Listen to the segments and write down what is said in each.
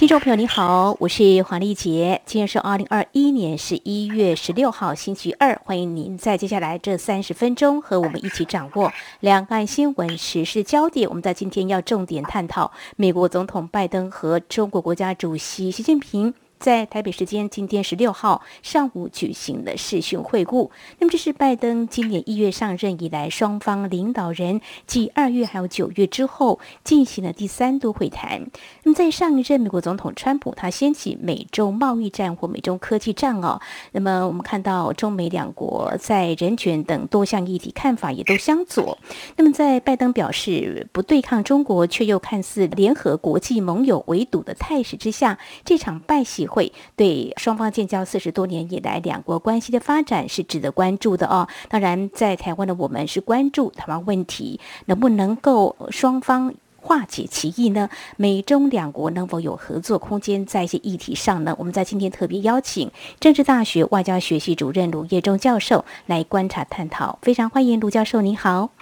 听众朋友，你好，我是黄丽杰。今天是二零二一年十一月十六号，星期二。欢迎您在接下来这三十分钟和我们一起掌握两岸新闻时事焦点。我们在今天要重点探讨美国总统拜登和中国国家主席习近平。在台北时间今天十六号上午举行了视讯会晤。那么这是拜登今年一月上任以来，双方领导人继二月还有九月之后进行了第三度会谈。那么在上一任美国总统川普，他掀起美洲贸易战或美中科技战哦。那么我们看到中美两国在人权等多项议题看法也都相左。那么在拜登表示不对抗中国，却又看似联合国际盟友围堵的态势之下，这场拜喜。会对双方建交四十多年以来两国关系的发展是值得关注的哦。当然，在台湾的我们是关注台湾问题能不能够双方化解歧义呢？美中两国能否有合作空间？在一些议题上呢？我们在今天特别邀请政治大学外交学系主任卢业中教授来观察探讨。非常欢迎卢教授，您好。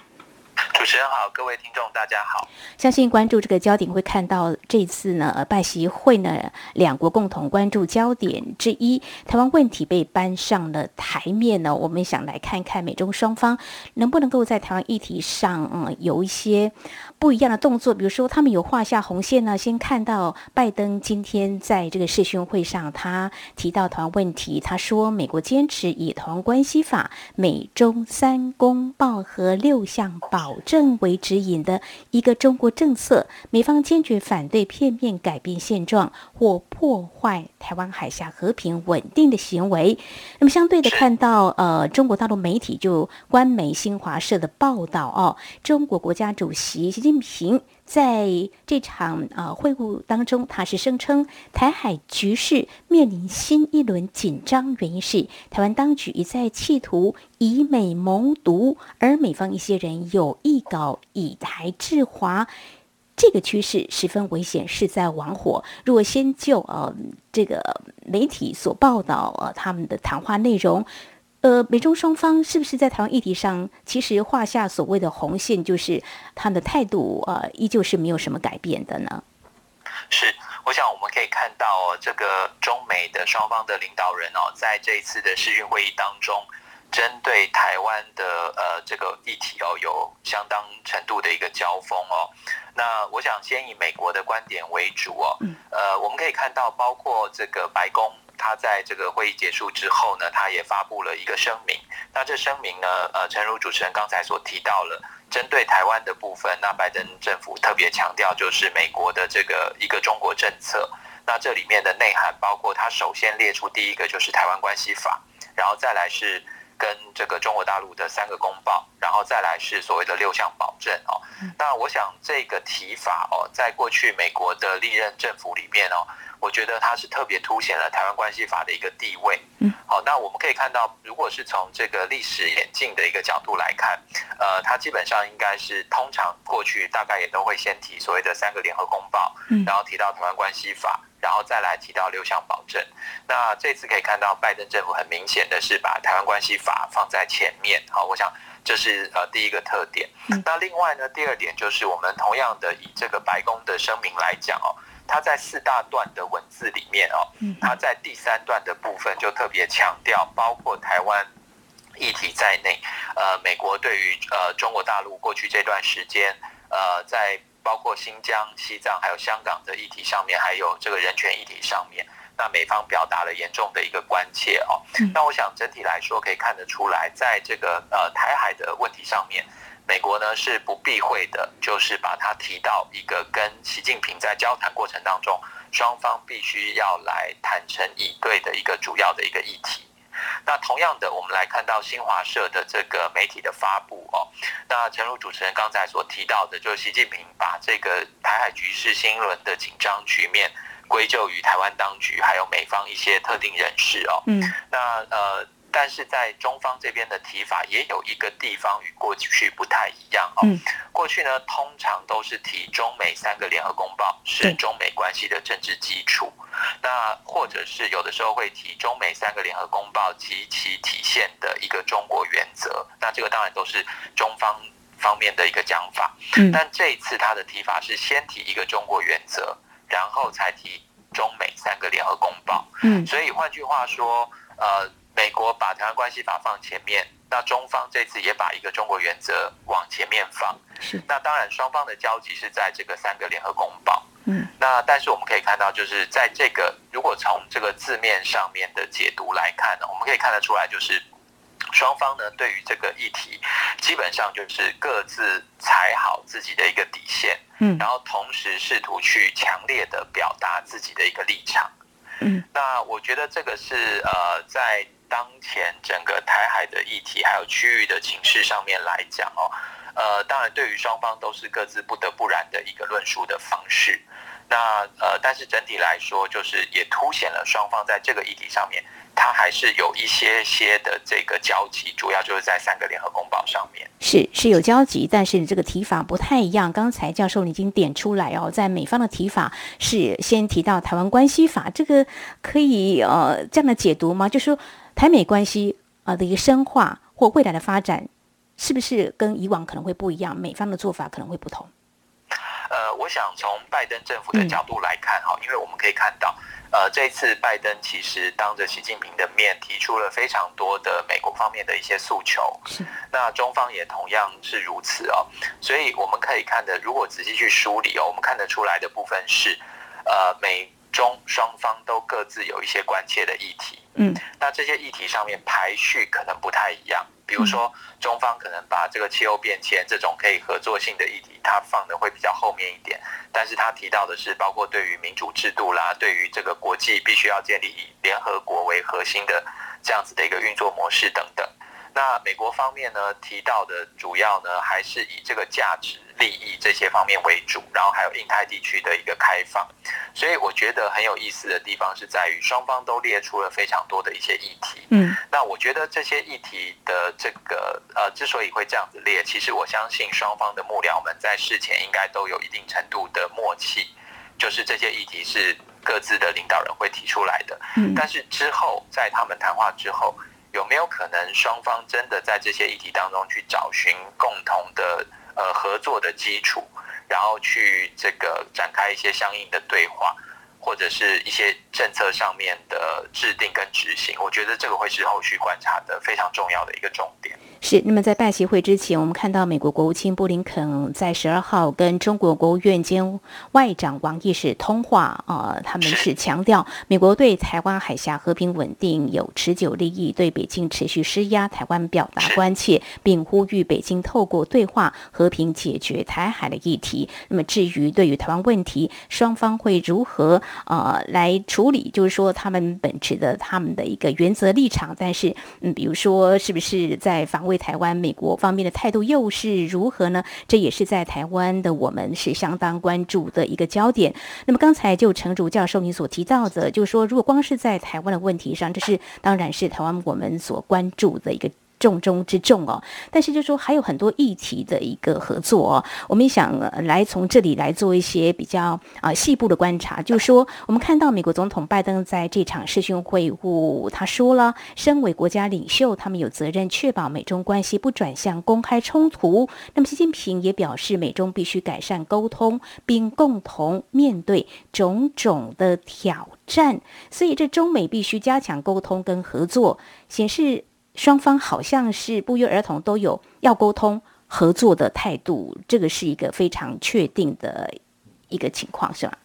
主持人好，各位听众大家好。相信关注这个焦点会看到这次呢，拜习会呢，两国共同关注焦点之一，台湾问题被搬上了台面呢。我们想来看看美中双方能不能够在台湾议题上，嗯，有一些。不一样的动作，比如说他们有画下红线呢。先看到拜登今天在这个视讯会上，他提到台湾问题，他说美国坚持以《台湾关系法》、美中三公报和六项保证为指引的一个中国政策，美方坚决反对片面改变现状或破坏台湾海峡和平稳定的行为。那么相对的看到，呃，中国大陆媒体就官媒新华社的报道哦，中国国家主席习近平在这场呃会晤当中，他是声称台海局势面临新一轮紧张，原因是台湾当局一再企图以美谋独，而美方一些人有意搞以台制华，这个趋势十分危险，是在玩火。如果先就呃这个媒体所报道呃他们的谈话内容。呃，美中双方是不是在台湾议题上，其实画下所谓的红线，就是他们的态度，呃，依旧是没有什么改变的呢？是，我想我们可以看到，这个中美的双方的领导人哦，在这一次的视讯会议当中，针对台湾的呃这个议题哦，有相当程度的一个交锋哦。那我想先以美国的观点为主哦，呃，我们可以看到，包括这个白宫。他在这个会议结束之后呢，他也发布了一个声明。那这声明呢，呃，诚如主持人刚才所提到了，针对台湾的部分，那拜登政府特别强调就是美国的这个一个中国政策。那这里面的内涵包括，他首先列出第一个就是台湾关系法，然后再来是跟这个中国大陆的三个公报，然后再来是所谓的六项保证哦。那我想这个提法哦，在过去美国的历任政府里面哦。我觉得它是特别凸显了台湾关系法的一个地位。嗯，好，那我们可以看到，如果是从这个历史演进的一个角度来看，呃，它基本上应该是通常过去大概也都会先提所谓的三个联合公报，嗯，然后提到台湾关系法，然后再来提到六项保证。那这次可以看到，拜登政府很明显的是把台湾关系法放在前面。好，我想这是呃第一个特点。那另外呢，第二点就是我们同样的以这个白宫的声明来讲哦。他在四大段的文字里面哦，他在第三段的部分就特别强调，包括台湾议题在内，呃，美国对于呃中国大陆过去这段时间，呃，在包括新疆、西藏还有香港的议题上面，还有这个人权议题上面，那美方表达了严重的一个关切哦。那我想整体来说可以看得出来，在这个呃台海的问题上面。美国呢是不避讳的，就是把它提到一个跟习近平在交谈过程当中，双方必须要来坦诚以对的一个主要的一个议题。那同样的，我们来看到新华社的这个媒体的发布哦。那陈如主持人刚才所提到的，就是习近平把这个台海局势新一轮的紧张局面归咎于台湾当局还有美方一些特定人士哦。嗯。那呃。但是在中方这边的提法也有一个地方与过去不太一样哦。嗯、过去呢，通常都是提中美三个联合公报是中美关系的政治基础，那或者是有的时候会提中美三个联合公报及其体现的一个中国原则。那这个当然都是中方方面的一个讲法。嗯、但这一次他的提法是先提一个中国原则，然后才提中美三个联合公报。嗯，所以换句话说，呃。美国把台湾关系法放前面，那中方这次也把一个中国原则往前面放。是，那当然双方的交集是在这个三个联合公报。嗯，那但是我们可以看到，就是在这个如果从这个字面上面的解读来看呢，我们可以看得出来，就是双方呢对于这个议题，基本上就是各自踩好自己的一个底线。嗯，然后同时试图去强烈的表达自己的一个立场。嗯，那我觉得这个是呃在。当前整个台海的议题还有区域的情势上面来讲哦，呃，当然对于双方都是各自不得不然的一个论述的方式。那呃，但是整体来说，就是也凸显了双方在这个议题上面，它还是有一些些的这个交集，主要就是在三个联合公报上面。是是有交集，但是你这个提法不太一样。刚才教授你已经点出来哦，在美方的提法是先提到台湾关系法，这个可以呃这样的解读吗？就是说。台美关系啊的一个深化或未来的发展，是不是跟以往可能会不一样？美方的做法可能会不同。呃，我想从拜登政府的角度来看哈，嗯、因为我们可以看到，呃，这一次拜登其实当着习近平的面提出了非常多的美国方面的一些诉求，是。那中方也同样是如此哦，所以我们可以看的，如果仔细去梳理哦，我们看得出来的部分是，呃，美中双方都各自有一些关切的议题。嗯，那这些议题上面排序可能不太一样，比如说中方可能把这个气候变迁这种可以合作性的议题，它放的会比较后面一点，但是他提到的是包括对于民主制度啦，对于这个国际必须要建立以联合国为核心的这样子的一个运作模式等等。那美国方面呢，提到的主要呢还是以这个价值。利益这些方面为主，然后还有印太地区的一个开放，所以我觉得很有意思的地方是在于双方都列出了非常多的一些议题。嗯，那我觉得这些议题的这个呃，之所以会这样子列，其实我相信双方的幕僚们在事前应该都有一定程度的默契，就是这些议题是各自的领导人会提出来的。嗯，但是之后在他们谈话之后，有没有可能双方真的在这些议题当中去找寻共同的？呃，合作的基础，然后去这个展开一些相应的对话，或者是一些政策上面的制定跟执行，我觉得这个会是后续观察的非常重要的一个重点。是，那么在拜习会之前，我们看到美国国务卿布林肯在十二号跟中国国务院兼外长王毅是通话啊、呃，他们是强调美国对台湾海峡和平稳定有持久利益，对北京持续施压台湾表达关切，并呼吁北京透过对话和平解决台海的议题。那么至于对于台湾问题，双方会如何呃来处理？就是说他们本持的他们的一个原则立场，但是嗯，比如说是不是在防为台湾，美国方面的态度又是如何呢？这也是在台湾的我们是相当关注的一个焦点。那么刚才就陈竹教授您所提到的，就是说，如果光是在台湾的问题上，这是当然是台湾我们所关注的一个。重中之重哦，但是就说还有很多议题的一个合作哦，我们也想来从这里来做一些比较啊细部的观察，就是说我们看到美国总统拜登在这场视讯会晤，他说了，身为国家领袖，他们有责任确保美中关系不转向公开冲突。那么习近平也表示，美中必须改善沟通，并共同面对种种的挑战，所以这中美必须加强沟通跟合作，显示。双方好像是不约而同都有要沟通合作的态度，这个是一个非常确定的一个情况，是吧？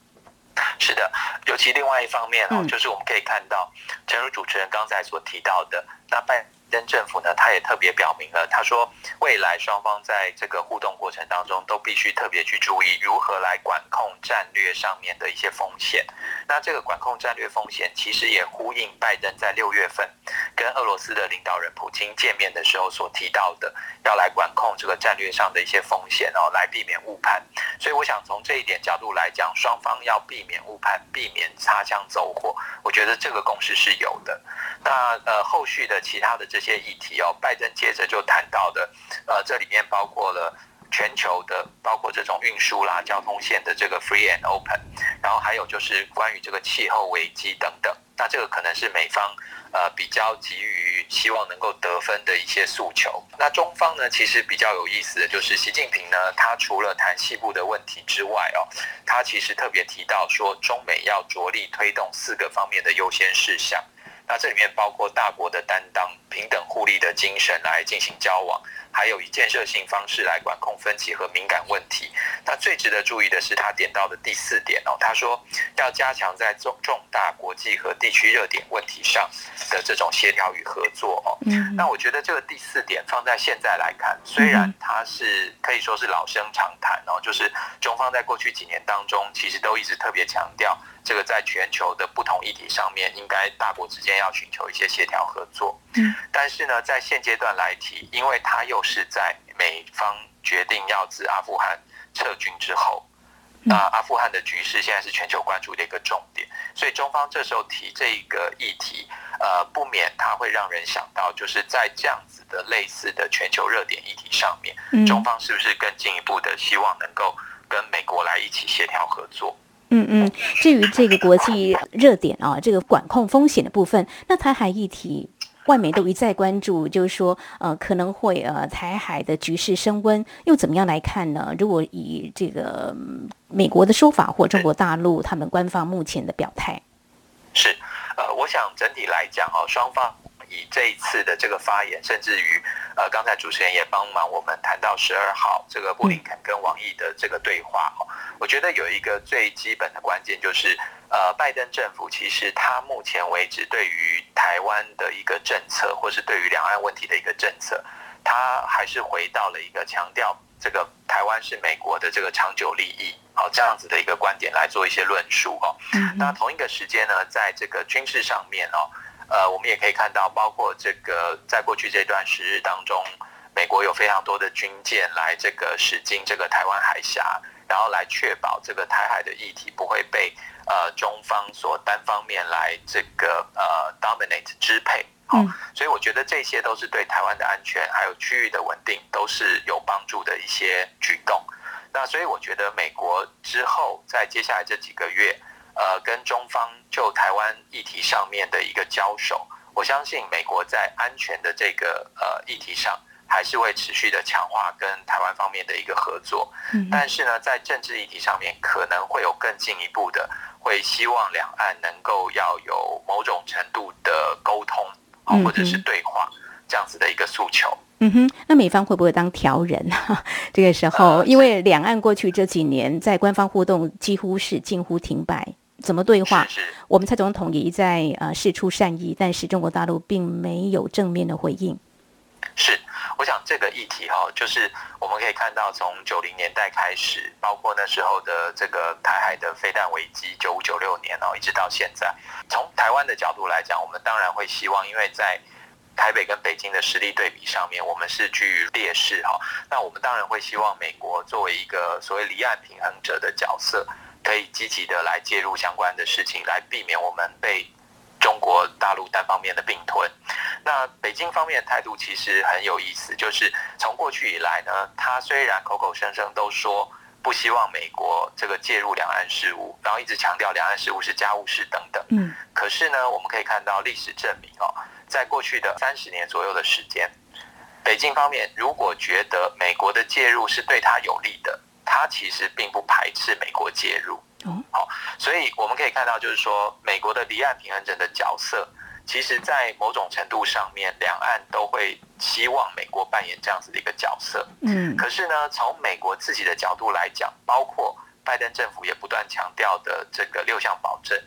是的，尤其另外一方面啊，嗯、就是我们可以看到，正如主持人刚才所提到的，那拜登政府呢，他也特别表明了，他说未来双方在这个互动过程当中，都必须特别去注意如何来管控战略上面的一些风险。那这个管控战略风险，其实也呼应拜登在六月份跟俄罗斯的领导人普京见面的时候所提到的，要来管控这个战略上的一些风险哦，来避免误判。所以我想从这一点角度来讲，双方要避免误判，避免擦枪走火，我觉得这个共识是有的。那呃，后续的其他的这些议题哦，拜登接着就谈到的，呃，这里面包括了全球的，包括这种运输啦、交通线的这个 free and open，然后还有就是关于这个气候危机等等。那这个可能是美方呃比较急于希望能够得分的一些诉求。那中方呢，其实比较有意思的就是习近平呢，他除了谈西部的问题之外哦，他其实特别提到说，中美要着力推动四个方面的优先事项。那这里面包括大国的担当、平等互利的精神来进行交往，还有以建设性方式来管控分歧和敏感问题。那最值得注意的是，他点到的第四点哦，他说要加强在重重大国际和地区热点问题上的这种协调与合作哦。嗯。那我觉得这个第四点放在现在来看，虽然它是可以说是老生常谈哦，就是中方在过去几年当中，其实都一直特别强调。这个在全球的不同议题上面，应该大国之间要寻求一些协调合作。嗯，但是呢，在现阶段来提，因为它又是在美方决定要自阿富汗撤军之后，那阿富汗的局势现在是全球关注的一个重点，所以中方这时候提这个议题，呃，不免它会让人想到，就是在这样子的类似的全球热点议题上面，中方是不是更进一步的希望能够跟美国来一起协调合作？嗯嗯，至于这个国际热点啊，这个管控风险的部分，那台海议题，外媒都一再关注，就是说，呃，可能会呃，台海的局势升温，又怎么样来看呢？如果以这个美国的说法或中国大陆他们官方目前的表态，是，呃，我想整体来讲啊，双方。以这一次的这个发言，甚至于呃，刚才主持人也帮忙我们谈到十二号这个布林肯跟王毅的这个对话哦，我觉得有一个最基本的关键就是呃，拜登政府其实他目前为止对于台湾的一个政策，或是对于两岸问题的一个政策，他还是回到了一个强调这个台湾是美国的这个长久利益，好这样子的一个观点来做一些论述哦。那同一个时间呢，在这个军事上面哦。呃，我们也可以看到，包括这个在过去这段时日当中，美国有非常多的军舰来这个驶经这个台湾海峡，然后来确保这个台海的议题不会被呃中方所单方面来这个呃 dominate 支配。好，所以我觉得这些都是对台湾的安全还有区域的稳定都是有帮助的一些举动。那所以我觉得美国之后在接下来这几个月。呃，跟中方就台湾议题上面的一个交手，我相信美国在安全的这个呃议题上，还是会持续的强化跟台湾方面的一个合作。嗯，但是呢，在政治议题上面，可能会有更进一步的，会希望两岸能够要有某种程度的沟通啊，或者是对话这样子的一个诉求。嗯哼，那美方会不会当调人？这个时候，因为两岸过去这几年在官方互动几乎是近乎停摆。怎么对话？我们蔡总统也一再呃示出善意，但是中国大陆并没有正面的回应。是，我想这个议题哈，就是我们可以看到，从九零年代开始，包括那时候的这个台海的飞弹危机，九五九六年哦，一直到现在，从台湾的角度来讲，我们当然会希望，因为在台北跟北京的实力对比上面，我们是居于劣势哈。那我们当然会希望美国作为一个所谓离岸平衡者的角色。可以积极的来介入相关的事情，来避免我们被中国大陆单方面的并吞。那北京方面的态度其实很有意思，就是从过去以来呢，他虽然口口声声都说不希望美国这个介入两岸事务，然后一直强调两岸事务是家务事等等。嗯。可是呢，我们可以看到历史证明哦，在过去的三十年左右的时间，北京方面如果觉得美国的介入是对他有利的。他其实并不排斥美国介入，好，所以我们可以看到，就是说，美国的离岸平衡者的角色，其实，在某种程度上面，两岸都会希望美国扮演这样子的一个角色。嗯，可是呢，从美国自己的角度来讲，包括拜登政府也不断强调的这个六项保证，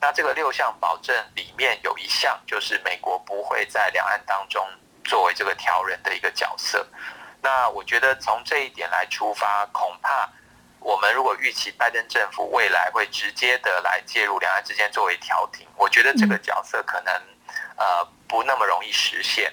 那这个六项保证里面有一项，就是美国不会在两岸当中作为这个调人的一个角色。那我觉得从这一点来出发，恐怕我们如果预期拜登政府未来会直接的来介入两岸之间作为调停，我觉得这个角色可能呃不那么容易实现。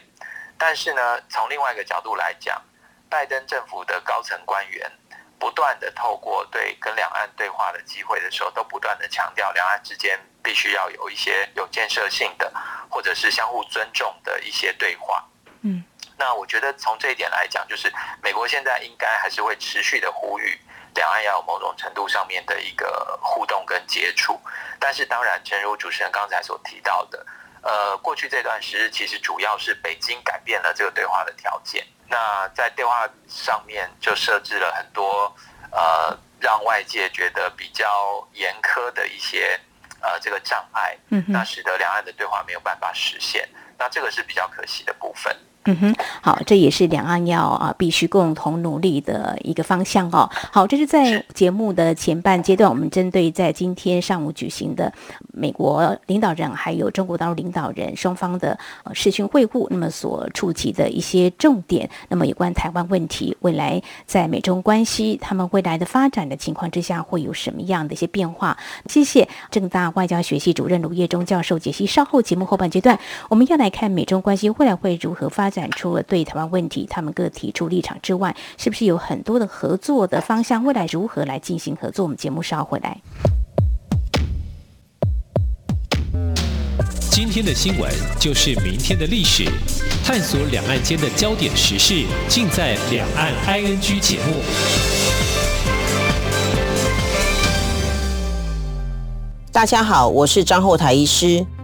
但是呢，从另外一个角度来讲，拜登政府的高层官员不断的透过对跟两岸对话的机会的时候，都不断的强调两岸之间必须要有一些有建设性的，或者是相互尊重的一些对话。嗯。那我觉得从这一点来讲，就是美国现在应该还是会持续的呼吁两岸要有某种程度上面的一个互动跟接触。但是当然，正如主持人刚才所提到的，呃，过去这段时日其实主要是北京改变了这个对话的条件。那在对话上面就设置了很多呃让外界觉得比较严苛的一些呃这个障碍，那使得两岸的对话没有办法实现。那这个是比较可惜的部分。嗯哼，好，这也是两岸要啊必须共同努力的一个方向哦。好，这是在节目的前半阶段，我们针对在今天上午举行的美国领导人还有中国大陆领导人双方的呃视讯会晤，那么所触及的一些重点，那么有关台湾问题，未来在美中关系他们未来的发展的情况之下，会有什么样的一些变化？谢谢政大外交学系主任卢业忠教授解析。稍后节目后半阶段，我们要来看美中关系未来会如何发展。展出了对台湾问题，他们各提出立场之外，是不是有很多的合作的方向？未来如何来进行合作？我们节目稍后回来。今天的新闻就是明天的历史，探索两岸间的焦点时事，尽在《两岸 ING》节目。大家好，我是张后台医师。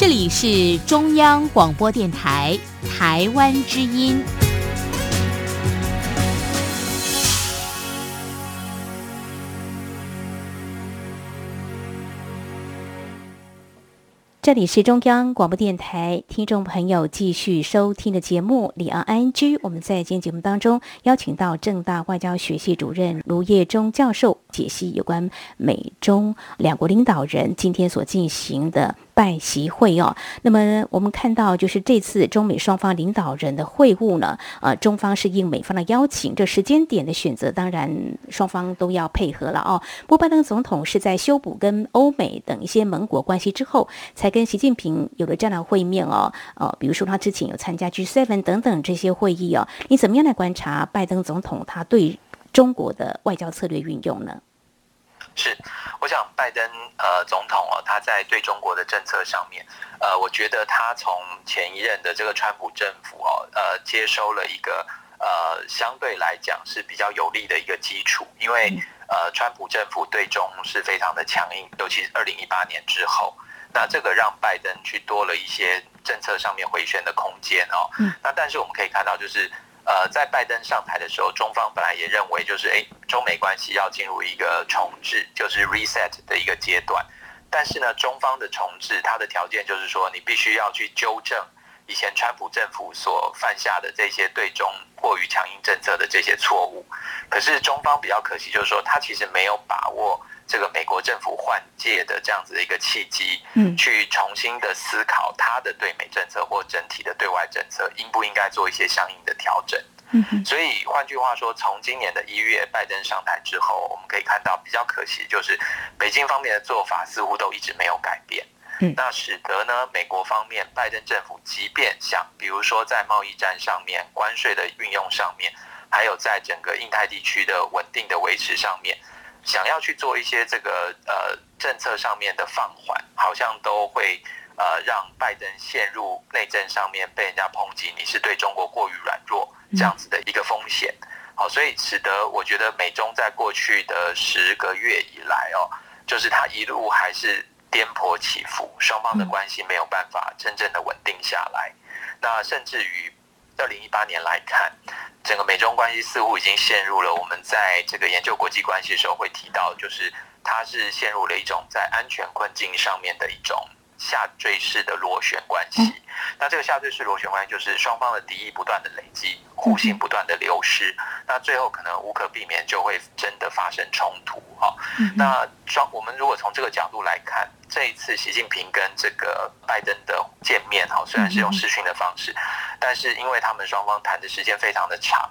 这里是中央广播电台台湾之音。这里是中央广播电台，听众朋友继续收听的节目《李昂 ING》。我们在今天节目当中邀请到政大外交学系主任卢业中教授解析有关美中两国领导人今天所进行的。拜习会哦，那么我们看到，就是这次中美双方领导人的会晤呢，呃，中方是应美方的邀请，这时间点的选择，当然双方都要配合了哦。不过拜登总统是在修补跟欧美等一些盟国关系之后，才跟习近平有了这样的会面哦。呃，比如说他之前有参加 G7 等等这些会议哦，你怎么样来观察拜登总统他对中国的外交策略运用呢？是，我想拜登呃总统哦，他在对中国的政策上面，呃，我觉得他从前一任的这个川普政府哦，呃，接收了一个呃相对来讲是比较有利的一个基础，因为呃川普政府对中是非常的强硬，尤其是二零一八年之后，那这个让拜登去多了一些政策上面回旋的空间哦。那但是我们可以看到就是。呃，在拜登上台的时候，中方本来也认为就是，哎，中美关系要进入一个重置，就是 reset 的一个阶段。但是呢，中方的重置，它的条件就是说，你必须要去纠正以前川普政府所犯下的这些对中过于强硬政策的这些错误。可是中方比较可惜，就是说，他其实没有把握。这个美国政府换届的这样子的一个契机，嗯，去重新的思考他的对美政策或整体的对外政策，应不应该做一些相应的调整？嗯，所以换句话说，从今年的一月拜登上台之后，我们可以看到比较可惜就是北京方面的做法似乎都一直没有改变，嗯，那使得呢美国方面拜登政府即便想，比如说在贸易战上面、关税的运用上面，还有在整个印太地区的稳定的维持上面。想要去做一些这个呃政策上面的放缓，好像都会呃让拜登陷入内政上面被人家抨击，你是对中国过于软弱这样子的一个风险。好，所以使得我觉得美中在过去的十个月以来哦，就是他一路还是颠簸起伏，双方的关系没有办法真正的稳定下来。那甚至于二零一八年来看，整个美中关系似乎已经陷入了我们在这个研究国际关系的时候会提到，就是它是陷入了一种在安全困境上面的一种。下坠式的螺旋关系，那这个下坠式螺旋关系就是双方的敌意不断的累积，互信不断的流失，那最后可能无可避免就会真的发生冲突哈。那双我们如果从这个角度来看，这一次习近平跟这个拜登的见面哈，虽然是用视讯的方式，但是因为他们双方谈的时间非常的长。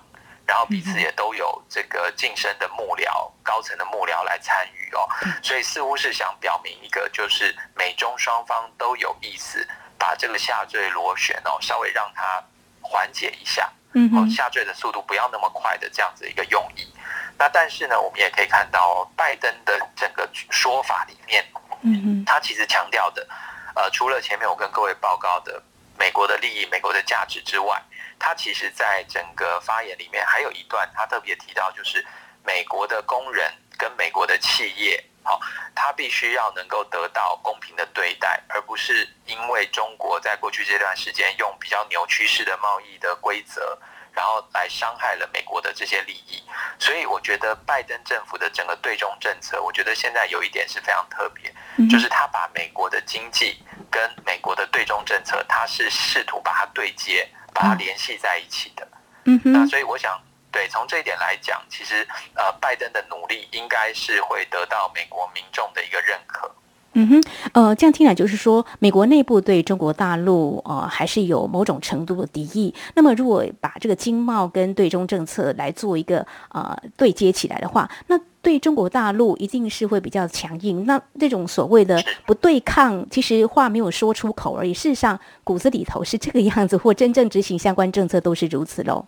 然后彼此也都有这个晋升的幕僚、高层的幕僚来参与哦，所以似乎是想表明一个，就是美中双方都有意思，把这个下坠螺旋哦稍微让它缓解一下，嗯，哦下坠的速度不要那么快的这样子一个用意。那但是呢，我们也可以看到拜登的整个说法里面，嗯，他其实强调的，呃，除了前面我跟各位报告的美国的利益、美国的价值之外。他其实，在整个发言里面还有一段，他特别提到，就是美国的工人跟美国的企业，好，他必须要能够得到公平的对待，而不是因为中国在过去这段时间用比较扭曲式的贸易的规则，然后来伤害了美国的这些利益。所以，我觉得拜登政府的整个对中政策，我觉得现在有一点是非常特别，就是他把美国的经济跟美国的对中政策，他是试图把它对接。把它联系在一起的，嗯哼，那所以我想，对，从这一点来讲，其实呃，拜登的努力应该是会得到美国民众的一个认可。嗯哼，呃，这样听来就是说，美国内部对中国大陆呃还是有某种程度的敌意。那么，如果把这个经贸跟对中政策来做一个呃对接起来的话，那对中国大陆一定是会比较强硬。那这种所谓的不对抗，其实话没有说出口而已，事实上骨子里头是这个样子，或真正执行相关政策都是如此喽。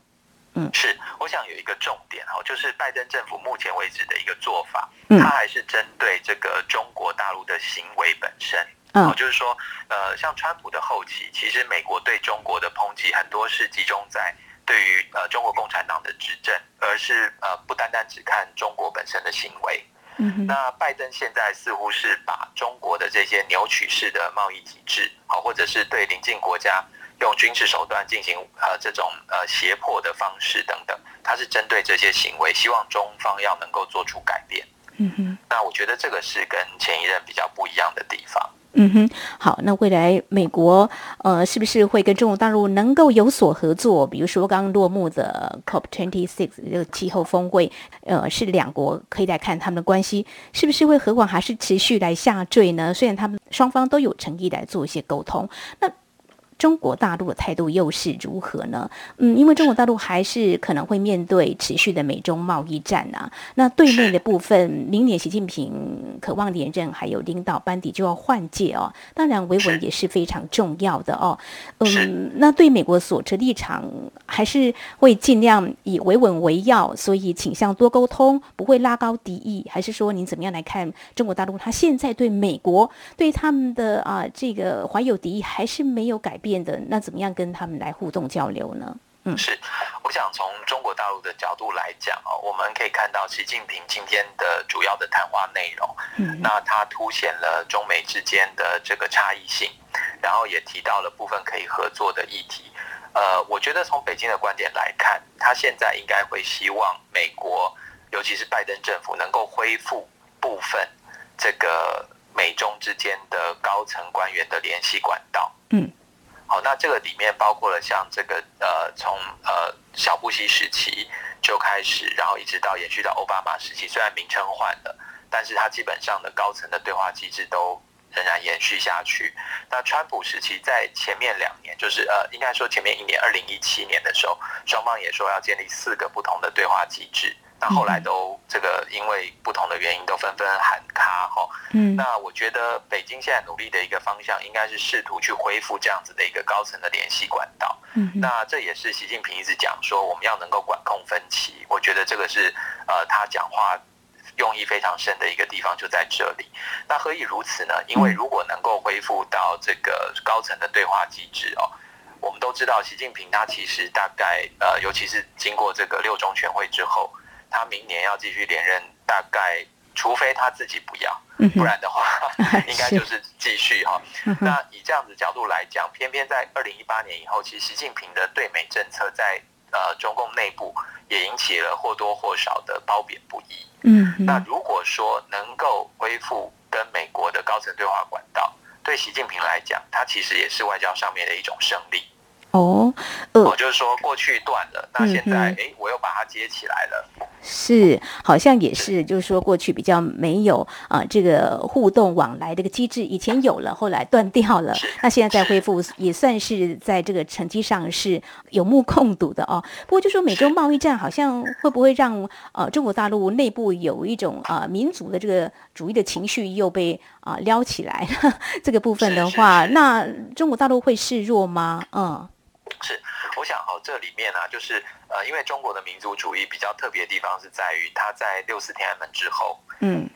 嗯，是，我想有一个重点哦，就是拜登政府目前为止的一个做法，嗯，他还是针对这个中国大陆的行为本身，嗯，就是说，呃，像川普的后期，其实美国对中国的抨击很多是集中在对于呃中国共产党的执政，而是呃不单单只看中国本身的行为，嗯，那拜登现在似乎是把中国的这些扭曲式的贸易体制，好，或者是对邻近国家。用军事手段进行呃这种呃胁迫的方式等等，他是针对这些行为，希望中方要能够做出改变。嗯哼，那我觉得这个是跟前一任比较不一样的地方。嗯哼，好，那未来美国呃是不是会跟中国大陆能够有所合作？比如说刚刚落幕的 COP twenty six 这个气候峰会，呃，是两国可以来看他们的关系是不是会和缓，还是持续来下坠呢？虽然他们双方都有诚意来做一些沟通，那。中国大陆的态度又是如何呢？嗯，因为中国大陆还是可能会面对持续的美中贸易战啊。那对内的部分，明年习近平渴望连任，还有领导班底就要换届哦。当然，维稳也是非常重要的哦。嗯，那对美国所持立场，还是会尽量以维稳为要，所以倾向多沟通，不会拉高敌意。还是说，您怎么样来看中国大陆？他现在对美国对他们的啊这个怀有敌意，还是没有改变？变的那怎么样跟他们来互动交流呢？嗯，是，我想从中国大陆的角度来讲哦，我们可以看到习近平今天的主要的谈话内容，嗯，那他凸显了中美之间的这个差异性，然后也提到了部分可以合作的议题。呃，我觉得从北京的观点来看，他现在应该会希望美国，尤其是拜登政府能够恢复部分这个美中之间的高层官员的联系管道。嗯。好，那这个里面包括了像这个呃，从呃小布希时期就开始，然后一直到延续到奥巴马时期，虽然名称换了，但是它基本上的高层的对话机制都仍然延续下去。那川普时期在前面两年，就是呃，应该说前面一年，二零一七年的时候，双方也说要建立四个不同的对话机制。那后来都这个因为不同的原因都纷纷喊卡哈，嗯，那我觉得北京现在努力的一个方向应该是试图去恢复这样子的一个高层的联系管道，嗯，那这也是习近平一直讲说我们要能够管控分歧，我觉得这个是呃他讲话用意非常深的一个地方就在这里。那何以如此呢？因为如果能够恢复到这个高层的对话机制哦，我们都知道习近平他其实大概呃，尤其是经过这个六中全会之后。他明年要继续连任，大概除非他自己不要，嗯、不然的话，应该就是继续哈。那以这样子角度来讲，偏偏在二零一八年以后，其实习近平的对美政策在呃中共内部也引起了或多或少的褒贬不一。嗯，那如果说能够恢复跟美国的高层对话管道，对习近平来讲，他其实也是外交上面的一种胜利。哦，呃，我就是说过去断了，那现在哎、嗯，我又把它接起来了。是，好像也是，就是说过去比较没有啊、呃，这个互动往来这个机制，以前有了，后来断掉了。那现在再恢复，也算是在这个成绩上是有目共睹的哦。不过就说美洲贸易战，好像会不会让呃中国大陆内部有一种啊、呃、民族的这个主义的情绪又被啊、呃、撩起来了？这个部分的话，那中国大陆会示弱吗？嗯。是，我想哦，这里面呢、啊，就是呃，因为中国的民族主义比较特别的地方是在于，它在六四天安门之后，嗯，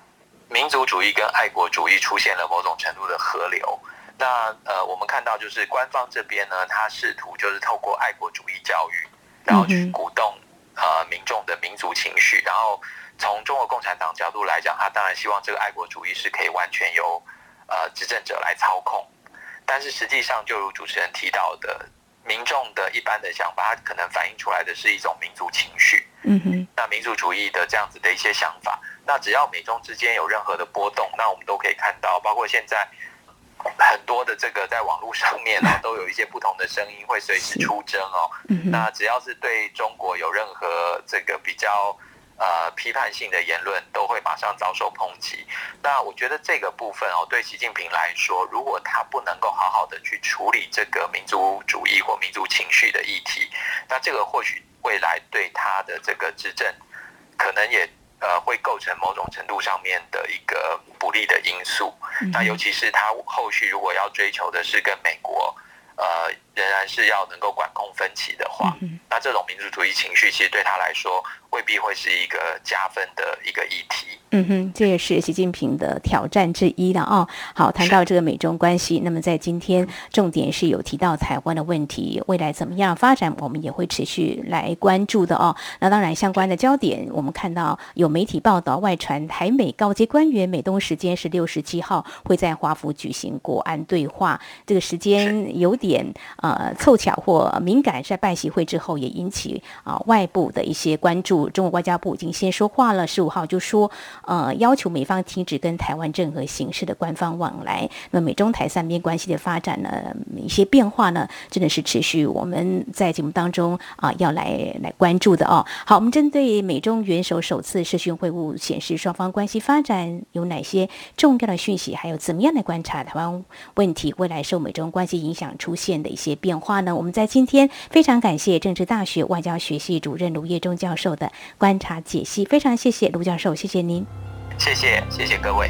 民族主义跟爱国主义出现了某种程度的合流。那呃，我们看到就是官方这边呢，他试图就是透过爱国主义教育，然后去鼓动呃民众的民族情绪。然后从中国共产党角度来讲，他当然希望这个爱国主义是可以完全由呃执政者来操控。但是实际上，就如主持人提到的。民众的一般的想法，它可能反映出来的是一种民族情绪。嗯哼，那民族主义的这样子的一些想法，那只要美中之间有任何的波动，那我们都可以看到，包括现在很多的这个在网络上面呢，都有一些不同的声音会随时出征哦。嗯，那只要是对中国有任何这个比较。呃，批判性的言论都会马上遭受抨击。那我觉得这个部分哦，对习近平来说，如果他不能够好好的去处理这个民族主义或民族情绪的议题，那这个或许未来对他的这个执政，可能也呃会构成某种程度上面的一个不利的因素。那尤其是他后续如果要追求的是跟美国。呃，仍然是要能够管控分歧的话，嗯，那这种民族主义情绪，其实对他来说未必会是一个加分的一个议题。嗯哼，这也是习近平的挑战之一了哦。好，谈到这个美中关系，那么在今天重点是有提到台湾的问题，未来怎么样发展，我们也会持续来关注的哦。那当然，相关的焦点，我们看到有媒体报道外传，台美高阶官员美东时间是六十七号会在华府举行国安对话，这个时间有点呃呃凑巧或敏感，在拜习会之后也引起啊、外部的一些关注。中国外交部已经先说话了，十五号就说。呃，要求美方停止跟台湾任何形式的官方往来。那美中台三边关系的发展呢，一些变化呢，真的是持续我们在节目当中啊、要来来关注的哦。好，我们针对美中元首首次视讯会晤显示双方关系发展有哪些重要的讯息，还有怎么样来观察台湾问题未来受美中关系影响出现的一些变化呢？我们在今天非常感谢政治大学外交学系主任卢业中教授的观察解析，非常谢谢卢教授，谢谢您。谢谢，谢谢各位。